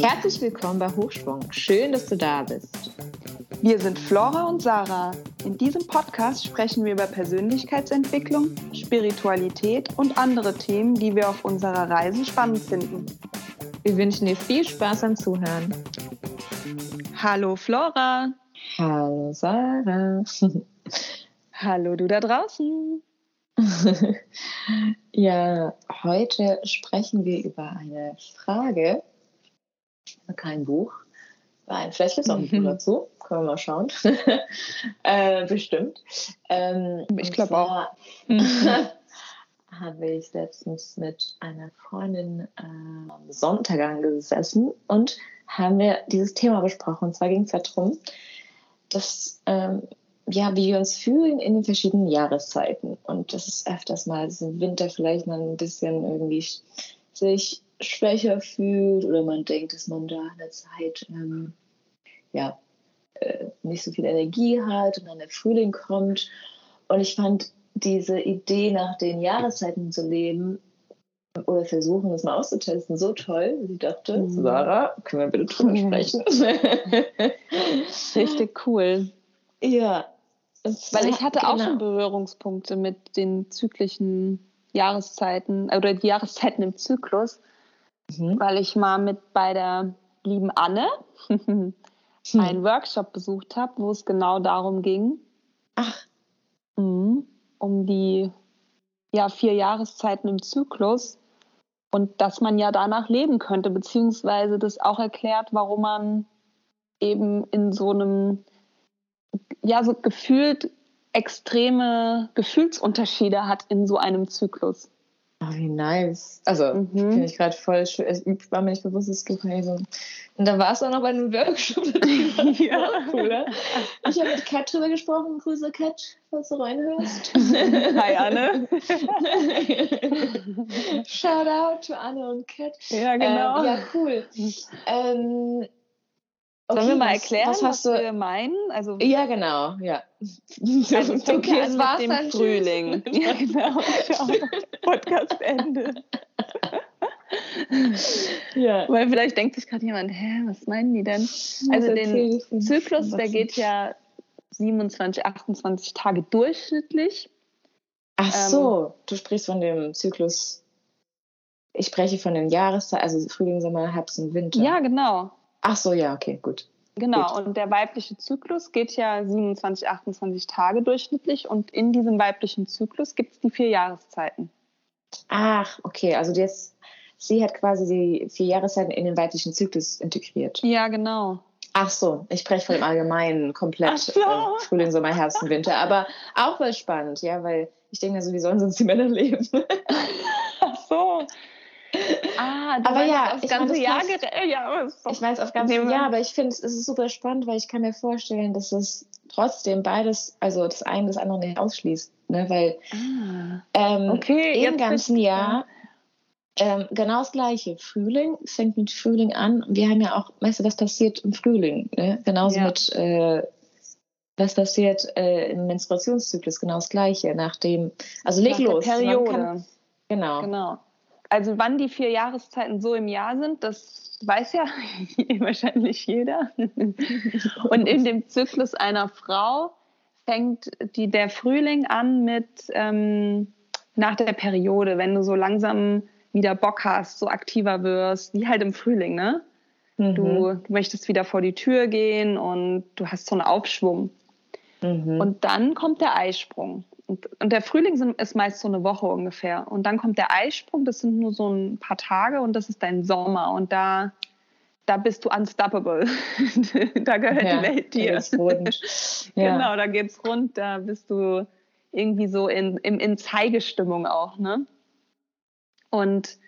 Herzlich willkommen bei Hochschwung. Schön, dass du da bist. Wir sind Flora und Sarah. In diesem Podcast sprechen wir über Persönlichkeitsentwicklung, Spiritualität und andere Themen, die wir auf unserer Reise spannend finden. Wir wünschen dir viel Spaß am Zuhören. Hallo Flora. Hallo Sarah. Hallo du da draußen. ja, heute sprechen wir über eine Frage, kein Buch. Nein, vielleicht gibt es auch ein Buch dazu. Können wir mal schauen. äh, bestimmt. Ähm, ich glaube auch. habe ich letztens mit einer Freundin äh, am Sonntag angesessen und haben wir dieses Thema besprochen. Und zwar ging es darum, dass ähm, ja, wie wir uns fühlen in den verschiedenen Jahreszeiten. Und das ist öfters mal, dass im Winter vielleicht man ein bisschen irgendwie sich schwächer fühlt oder man denkt, dass man da in der Zeit ähm, ja, äh, nicht so viel Energie hat und dann der Frühling kommt. Und ich fand diese Idee, nach den Jahreszeiten zu leben oder versuchen, das mal auszutesten, so toll, ich dachte, mhm. Sarah, können wir bitte drüber mhm. sprechen? Richtig cool. Ja, weil ich hatte genau. auch schon Berührungspunkte mit den zyklischen Jahreszeiten oder die Jahreszeiten im Zyklus, mhm. weil ich mal mit bei der lieben Anne hm. einen Workshop besucht habe, wo es genau darum ging. Ach. Mhm. Um die ja, vier Jahreszeiten im Zyklus und dass man ja danach leben könnte, beziehungsweise das auch erklärt, warum man eben in so einem ja so gefühlt extreme Gefühlsunterschiede hat in so einem Zyklus. Oh, wie nice. Also, mhm. finde ich gerade voll schön. Ich war mir nicht bewusst, dass du so. Und da warst du auch noch bei einem Workshop. ja. Cool, Ich habe mit Kat drüber gesprochen. Grüße, Kat, falls du reinhörst. Hi, Anne. Shout out to Anne und Kat. Ja, genau. Ähm, ja, cool. Ähm, Okay, Sollen wir mal erklären, was, was, was wir meinen? Also, ja, genau, ja. Also okay, es war dem dann Frühling. ja, genau. Podcast-Ende. ja. Weil vielleicht denkt sich gerade jemand, hä, was meinen die denn? Also den Zyklus, der geht ja 27, 28 Tage durchschnittlich. Ach so, ähm, du sprichst von dem Zyklus. Ich spreche von den Jahreszeiten, also Frühling, Sommer, Herbst und Winter. Ja, genau. Ach so, ja, okay, gut. Genau, gut. und der weibliche Zyklus geht ja 27, 28 Tage durchschnittlich und in diesem weiblichen Zyklus gibt es die vier Jahreszeiten. Ach, okay, also jetzt, sie hat quasi die vier Jahreszeiten in den weiblichen Zyklus integriert. Ja, genau. Ach so, ich spreche von dem Allgemeinen komplett so. äh, Frühling, Sommer, Herbst und Winter. Aber auch voll spannend, ja, weil ich denke, so, wie sollen sonst die Männer leben? Aber ja, das ganze Jahr ja, ich weiß auf ganze Jahr, aber ich finde es ist super spannend, weil ich kann mir vorstellen, dass es trotzdem beides, also das eine das andere nicht ausschließt, ne? weil ah, ähm, okay, im ganzen Jahr ähm, genau das Gleiche. Frühling fängt mit Frühling an. Wir haben ja auch, weißt du, was passiert im Frühling? Ne? Genauso ja. mit äh, was passiert äh, im Menstruationszyklus, genau das Gleiche. Nachdem, also leg Nach los. Periode. Kann, genau. Genau also wann die vier Jahreszeiten so im Jahr sind, das weiß ja wahrscheinlich jeder. Und in dem Zyklus einer Frau fängt die, der Frühling an mit ähm, nach der Periode, wenn du so langsam wieder Bock hast, so aktiver wirst, wie halt im Frühling, ne? Mhm. Du, du, möchtest wieder vor die Tür gehen und du hast so einen Aufschwung. Mhm. Und dann kommt der Eisprung. Und, und der Frühling sind, ist meist so eine Woche ungefähr. Und dann kommt der Eisprung, das sind nur so ein paar Tage und das ist dein Sommer. Und da, da bist du unstoppable. da gehört ja, die Welt dir. Da rund. ja. Genau, da geht's rund. Da bist du irgendwie so in, in, in Zeigestimmung auch. Ne? Und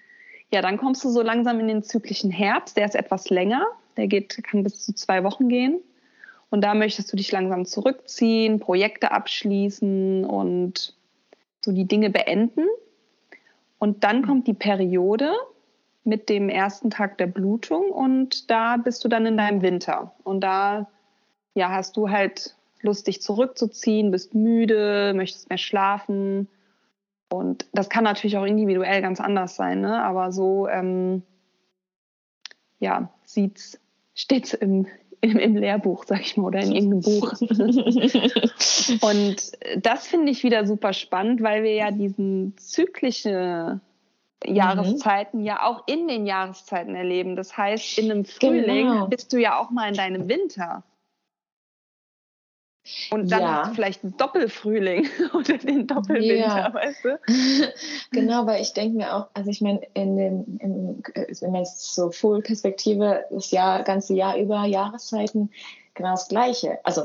ja, dann kommst du so langsam in den zyklischen Herbst. Der ist etwas länger. Der geht, kann bis zu zwei Wochen gehen. Und da möchtest du dich langsam zurückziehen, Projekte abschließen und so die Dinge beenden. Und dann kommt die Periode mit dem ersten Tag der Blutung und da bist du dann in deinem Winter. Und da ja, hast du halt Lust, dich zurückzuziehen, bist müde, möchtest mehr schlafen. Und das kann natürlich auch individuell ganz anders sein, ne? aber so ähm, ja, sieht's, steht's im, im, im Lehrbuch, sag ich mal, oder in irgendeinem Buch. und das finde ich wieder super spannend, weil wir ja diesen zyklische Jahreszeiten mhm. ja auch in den Jahreszeiten erleben. Das heißt, in einem Frühling genau. bist du ja auch mal in deinem Winter. Und dann ja. vielleicht ein Doppelfrühling oder den Doppelwinter, ja. weißt du? genau, weil ich denke mir auch, also ich meine, in dem, in, wenn man jetzt so Full-Perspektive, das Jahr, ganze Jahr über Jahreszeiten, genau das Gleiche. Also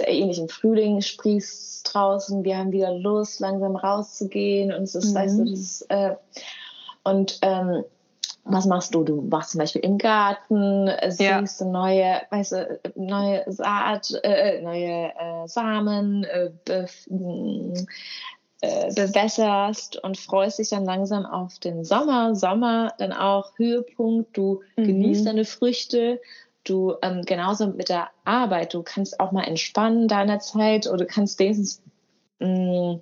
ähnlich im Frühling sprießt draußen, wir haben wieder Lust, langsam rauszugehen und es ist, mhm. weißt du, das, äh, und ähm, was machst du? Du machst zum Beispiel im Garten, siehst ja. neue, weißt du, neue Saat, äh, neue äh, Samen, äh, be äh, bewässerst und freust dich dann langsam auf den Sommer. Sommer dann auch Höhepunkt. Du mhm. genießt deine Früchte. Du ähm, genauso mit der Arbeit. Du kannst auch mal entspannen deiner Zeit oder kannst wenigstens, mh, mm,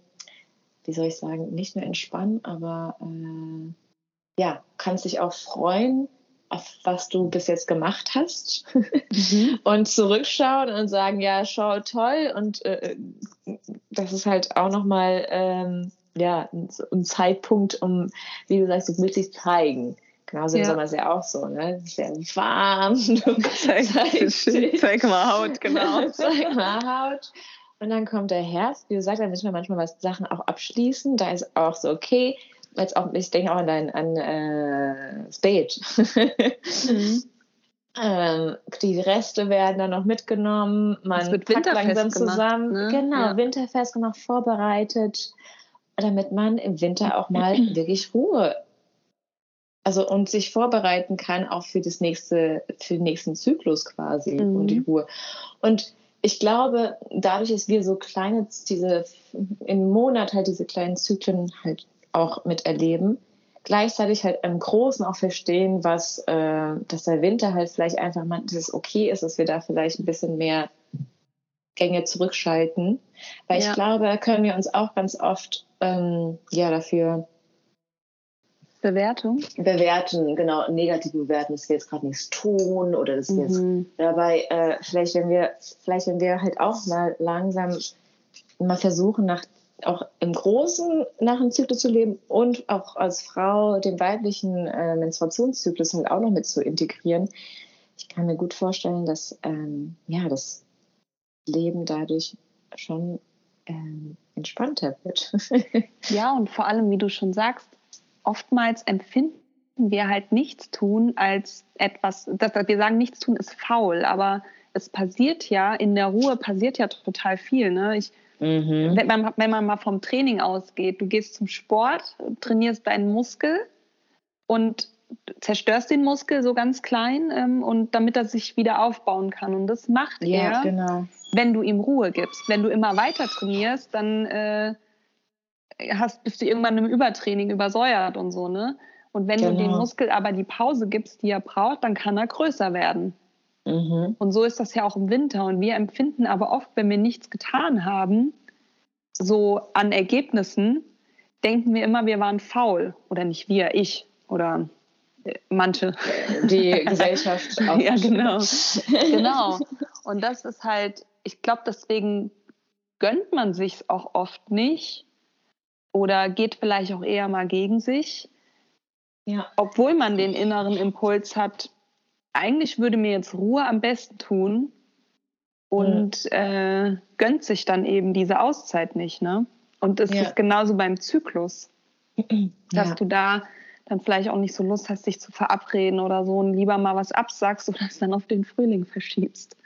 wie soll ich sagen, nicht nur entspannen, aber äh, ja, kannst dich auch freuen auf was du bis jetzt gemacht hast mhm. und zurückschauen und sagen, ja, schau toll und äh, das ist halt auch nochmal ähm, ja, ein Zeitpunkt, um, wie du sagst, du willst dich zeigen. Genauso im ja. Sommer ist ja auch so, ne? Es ist ja warm. zeig, zeig, zeig mal Haut, genau. zeig mal Haut. Und dann kommt der Herbst. Wie gesagt, da müssen wir manchmal was Sachen auch abschließen. Da ist auch so, okay, jetzt auch, ich denke auch an dein an, äh, Stage. mhm. ähm, die Reste werden dann noch mitgenommen, man wird packt langsam zusammen. Gemacht, ne? Genau, ja. winterfest gemacht, vorbereitet, damit man im Winter auch mal wirklich Ruhe also und sich vorbereiten kann auch für das nächste, für den nächsten Zyklus quasi mhm. und die Ruhe. Und ich glaube, dadurch, dass wir so kleine, diese im Monat halt diese kleinen Zyklen halt auch miterleben. Gleichzeitig halt im Großen auch verstehen, was, äh, dass der Winter halt vielleicht einfach mal, dass es okay ist, dass wir da vielleicht ein bisschen mehr Gänge zurückschalten. Weil ja. ich glaube, da können wir uns auch ganz oft ähm, ja dafür Bewertung? Bewerten, genau, negativ bewerten, dass wir jetzt gerade nichts tun oder dass wir mhm. jetzt dabei, äh, vielleicht wenn wir, vielleicht wenn wir halt auch mal langsam mal versuchen, nach auch im Großen nach dem Zyklus zu leben und auch als Frau den weiblichen äh, Menstruationszyklus halt auch noch mit zu integrieren. Ich kann mir gut vorstellen, dass ähm, ja, das Leben dadurch schon ähm, entspannter wird. ja, und vor allem, wie du schon sagst, oftmals empfinden wir halt nichts tun als etwas, dass wir sagen, nichts tun ist faul, aber es passiert ja, in der Ruhe passiert ja total viel. Ne? Ich Mhm. Wenn, man, wenn man mal vom Training ausgeht, du gehst zum Sport, trainierst deinen Muskel und zerstörst den Muskel so ganz klein ähm, und damit er sich wieder aufbauen kann. Und das macht ja, er, genau. wenn du ihm Ruhe gibst. Wenn du immer weiter trainierst, dann äh, hast, bist du irgendwann im Übertraining übersäuert und so, ne? Und wenn genau. du dem genau. Muskel aber die Pause gibst, die er braucht, dann kann er größer werden. Mhm. Und so ist das ja auch im Winter. Und wir empfinden aber oft, wenn wir nichts getan haben, so an Ergebnissen, denken wir immer, wir waren faul. Oder nicht wir, ich oder äh, manche. Die Gesellschaft auch. ja, genau. genau. Und das ist halt, ich glaube, deswegen gönnt man sich auch oft nicht oder geht vielleicht auch eher mal gegen sich. Ja. Obwohl man den inneren Impuls hat, eigentlich würde mir jetzt Ruhe am besten tun und mhm. äh, gönnt sich dann eben diese Auszeit nicht. Ne? Und es ja. ist genauso beim Zyklus, dass ja. du da dann vielleicht auch nicht so Lust hast, dich zu verabreden oder so und lieber mal was absagst oder es dann auf den Frühling verschiebst.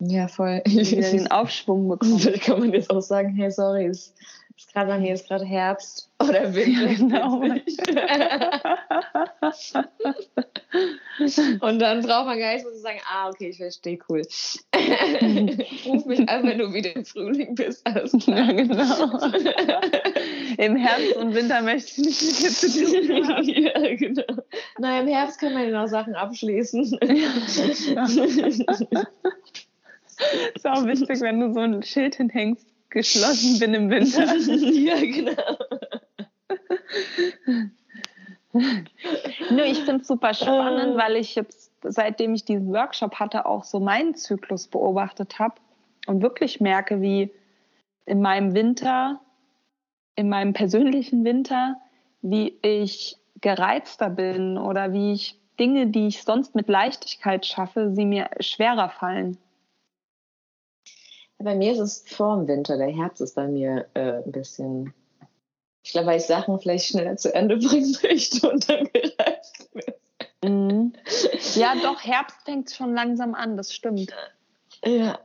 Ja, voll. Wieder den Aufschwung bekommst. Da kann man jetzt auch sagen, hey, sorry, es ist gerade bei mir ist gerade Herbst oder Winter. genau. Und dann braucht man gar nicht so zu sagen, ah, okay, ich verstehe, cool. Ruf mich an, wenn du wieder im Frühling bist. Also, ja, genau. Im Herbst und Winter möchte ich nicht mit zu tun haben. Ja, genau. Na, im Herbst kann man ja noch Sachen abschließen. Ja. ist auch witzig, wenn du so ein Schild hinhängst, geschlossen bin im Winter. ja, genau. Nö, ich finde es super spannend, weil ich jetzt, seitdem ich diesen Workshop hatte, auch so meinen Zyklus beobachtet habe und wirklich merke, wie in meinem Winter, in meinem persönlichen Winter, wie ich gereizter bin oder wie ich Dinge, die ich sonst mit Leichtigkeit schaffe, sie mir schwerer fallen. Bei mir ist es vor dem Winter. Der Herbst ist bei mir äh, ein bisschen. Ich glaube, weil ich Sachen vielleicht schneller zu Ende bringen möchte und dann gereizt bin. Mhm. Ja, doch, Herbst fängt schon langsam an, das stimmt. Ja.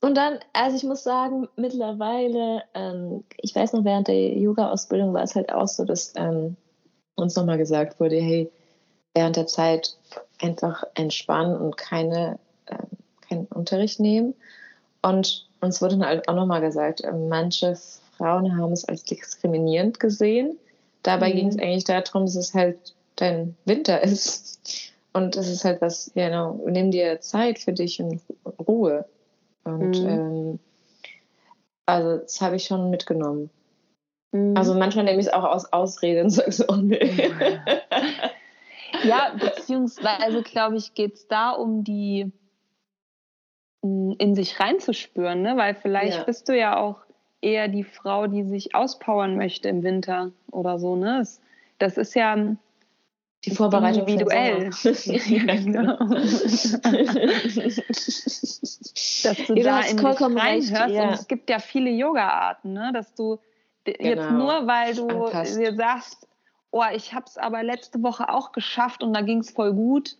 Und dann, also ich muss sagen, mittlerweile, ähm, ich weiß noch, während der Yoga-Ausbildung war es halt auch so, dass ähm, uns nochmal gesagt wurde, hey, während der Zeit einfach entspannen und keine, äh, keinen Unterricht nehmen. Und uns wurde dann halt auch nochmal gesagt, äh, manche Frauen haben es als diskriminierend gesehen. Dabei mhm. ging es eigentlich darum, dass es halt dein Winter ist. Und es ist halt was, genau, you know, nimm dir Zeit für dich in Ruhe. Und mhm. ähm, also das habe ich schon mitgenommen. Mhm. Also manchmal nehme ich es auch aus Ausrede und sage so, oh nee. Ja, beziehungsweise glaube ich, geht es da um die in sich reinzuspüren, ne? weil vielleicht ja. bist du ja auch eher die Frau, die sich auspowern möchte im Winter oder so. Ne? Das, ist ja die Vorbereitung individuell. ja, genau. dass du ja, da in dich reinhörst. Ja. Und es gibt ja viele Yoga-Arten, ne? dass du genau. jetzt nur, weil du Anpasst. dir sagst, oh, ich habe es aber letzte Woche auch geschafft und da ging es voll gut,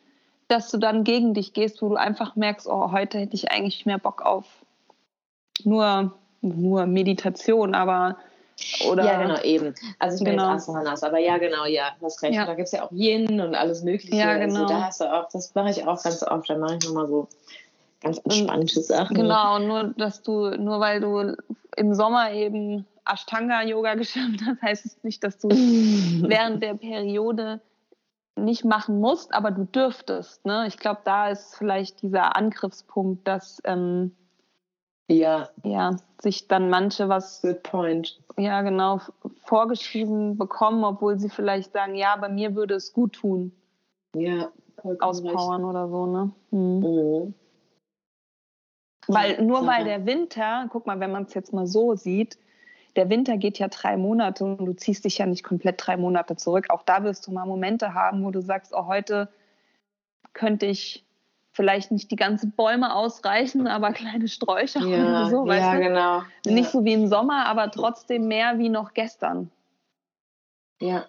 dass du dann gegen dich gehst, wo du einfach merkst, oh, heute hätte ich eigentlich mehr Bock auf nur, nur Meditation, aber oder ja, genau, eben. Also ich meine genau. jetzt Asanas, aber ja, genau, ja, hast recht. Ja. Da gibt es ja auch Yin und alles Mögliche. Ja, also genau. Also da hast du auch, das mache ich auch ganz oft, da mache ich nochmal so ganz entspannte Sachen. Genau, nur dass du, nur weil du im Sommer eben Ashtanga-Yoga geschafft hast, heißt es nicht, dass du während der Periode nicht machen musst, aber du dürftest. Ne? Ich glaube, da ist vielleicht dieser Angriffspunkt, dass ähm, ja. ja sich dann manche was Good point. ja genau vorgeschrieben bekommen, obwohl sie vielleicht sagen, ja, bei mir würde es gut tun. Ja, auspowern recht. oder so, ne? Hm. Mhm. Weil nur weil der Winter, guck mal, wenn man es jetzt mal so sieht, der Winter geht ja drei Monate und du ziehst dich ja nicht komplett drei Monate zurück. Auch da wirst du mal Momente haben, wo du sagst, oh, heute könnte ich vielleicht nicht die ganzen Bäume ausreichen, aber kleine Sträucher ja, oder so, weißt ja, du? genau. Nicht ja. so wie im Sommer, aber trotzdem mehr wie noch gestern. Ja.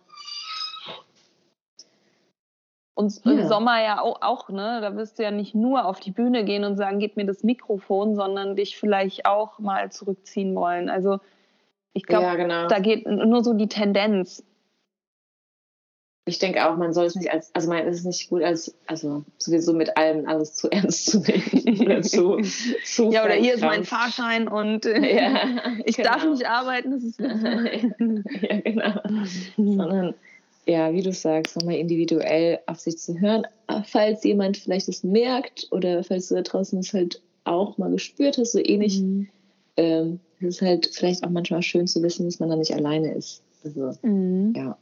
Und ja. im Sommer ja auch, auch, ne? Da wirst du ja nicht nur auf die Bühne gehen und sagen, gib mir das Mikrofon, sondern dich vielleicht auch mal zurückziehen wollen. Also ich glaube, ja, genau. da geht nur so die Tendenz. Ich denke auch, man soll es nicht als, also man ist es nicht gut als, also sowieso mit allem alles zu ernst zu nehmen. oder zu, zu ja, oder hier ist mein Fahrschein und äh, ja, ich genau. darf nicht arbeiten. Das ist ja, genau. Sondern, ja, wie du sagst, nochmal individuell auf sich zu hören, falls jemand vielleicht es merkt oder falls du da draußen es halt auch mal gespürt hast, so ähnlich. Mhm. Ähm, es ist halt vielleicht auch manchmal schön zu wissen, dass man da nicht alleine ist. Also, mhm. ja.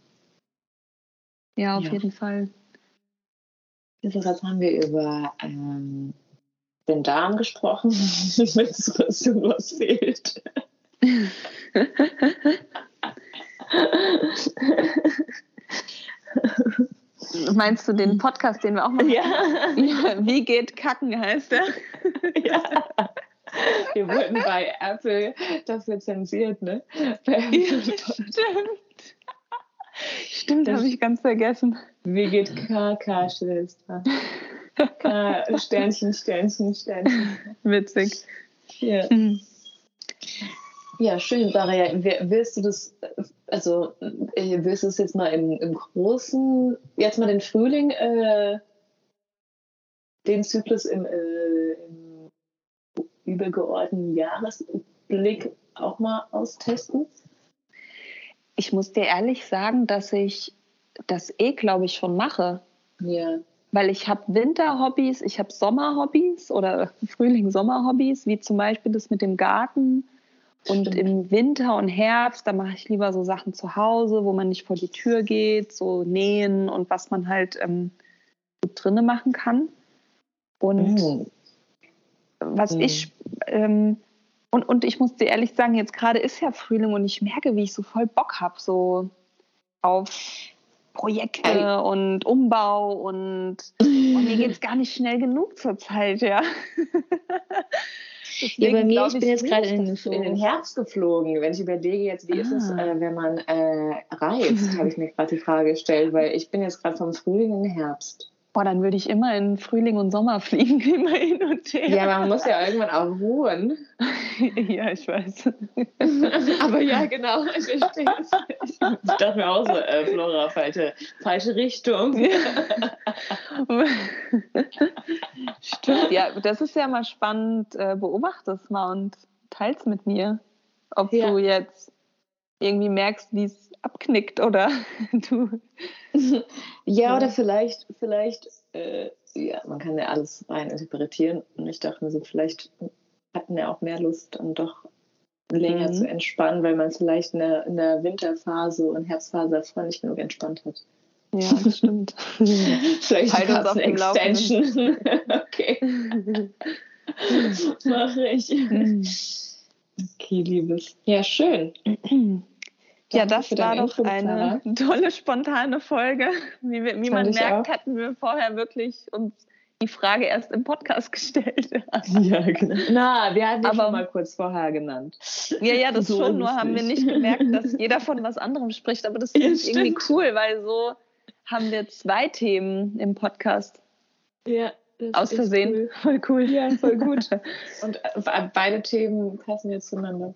Ja, auf ja. jeden Fall. Jetzt haben wir über ähm, den Darm gesprochen. Willst du, was fehlt? Meinst du den Podcast, den wir auch machen? Ja. Wie geht Kacken heißt der? Ja. Wir wurden bei Apple dafür zensiert, ne? Ja, stimmt. Stimmt, habe ich ganz vergessen. Wie geht KK K, Sternchen, Sternchen, Sternchen. Witzig. Ja. Hm. Ja, schön, Daria. Willst du das, also äh, willst du es jetzt mal im, im Großen, jetzt mal den Frühling, äh, den Zyklus im, äh, im übergeordneten Jahresblick auch mal austesten? Ich muss dir ehrlich sagen, dass ich das eh, glaube ich, schon mache. Ja. weil ich habe Winterhobbys, ich habe Sommerhobbys oder Frühling-Sommerhobbys, wie zum Beispiel das mit dem Garten. Und Stimmt. im Winter und Herbst, da mache ich lieber so Sachen zu Hause, wo man nicht vor die Tür geht, so nähen und was man halt ähm, gut drinnen machen kann. Und mm. was mm. ich ähm, und, und ich muss dir ehrlich sagen, jetzt gerade ist ja Frühling und ich merke, wie ich so voll Bock habe, so auf Projekte und Umbau und, und mir geht es gar nicht schnell genug zur Zeit, ja. ja, bei mir, ich bin jetzt gerade in, in, den Herbst geflogen. Wenn ich überlege jetzt, wie ah. ist es, ah. äh, wenn man äh, reist, habe ich mir gerade die Frage gestellt, weil ich bin jetzt gerade vom Frühling in den Herbst. Boah, dann würde ich immer in Frühling und Sommer fliegen, immer hin und her. Ja, man muss ja irgendwann auch ruhen. ja, ich weiß. Aber ja, genau, ich verstehe es. Ich dachte mir auch so, äh, Flora, falsche, falsche Richtung. Stimmt, ja, das ist ja mal spannend. Äh, beobachte es mal und teils mit mir, ob ja. du jetzt irgendwie merkst, wie es abknickt oder du. ja, oder vielleicht, vielleicht, äh, ja, man kann ja alles rein interpretieren. Und ich dachte mir so, vielleicht hatten ja auch mehr Lust, dann doch länger mhm. zu entspannen, weil man vielleicht in der, in der Winterphase und Herbstphase davor nicht genug entspannt hat. Ja, das stimmt. vielleicht halt uns auf eine Extension. okay. Mache ich. Mhm. Okay, Liebes. Ja, schön. Ja, das war doch eine tolle, spontane Folge. Wie, wie man merkt, auch. hatten wir vorher wirklich uns die Frage erst im Podcast gestellt. ja, genau. Na, wir hatten aber mal kurz vorher genannt. Ja, ja, das so schon, nur haben wir nicht gemerkt, dass jeder von was anderem spricht. Aber das finde ja, ich irgendwie cool, weil so haben wir zwei Themen im Podcast. Ja. Aus Versehen. Cool. Voll cool. Ja, voll gut. Und äh, beide Themen passen jetzt zueinander.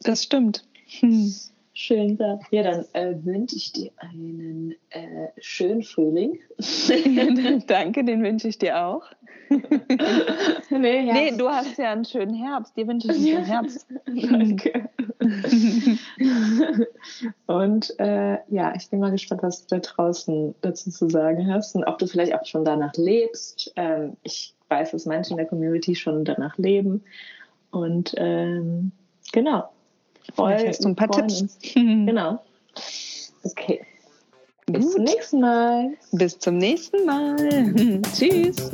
Das stimmt. Hm. Schön, ja, dann äh, wünsche ich dir einen äh, schönen Frühling. Danke, den wünsche ich dir auch. nee, nee, du hast ja einen schönen Herbst. Dir wünsche ich einen schönen Herbst. Danke. und äh, ja, ich bin mal gespannt, was du da draußen dazu zu sagen hast und ob du vielleicht auch schon danach lebst. Ähm, ich weiß, dass manche in der Community schon danach leben. Und ähm, genau. Voll, hast du ein paar Tipps. Genau. Okay. Bis Gut. zum nächsten Mal. Bis zum nächsten Mal. Tschüss.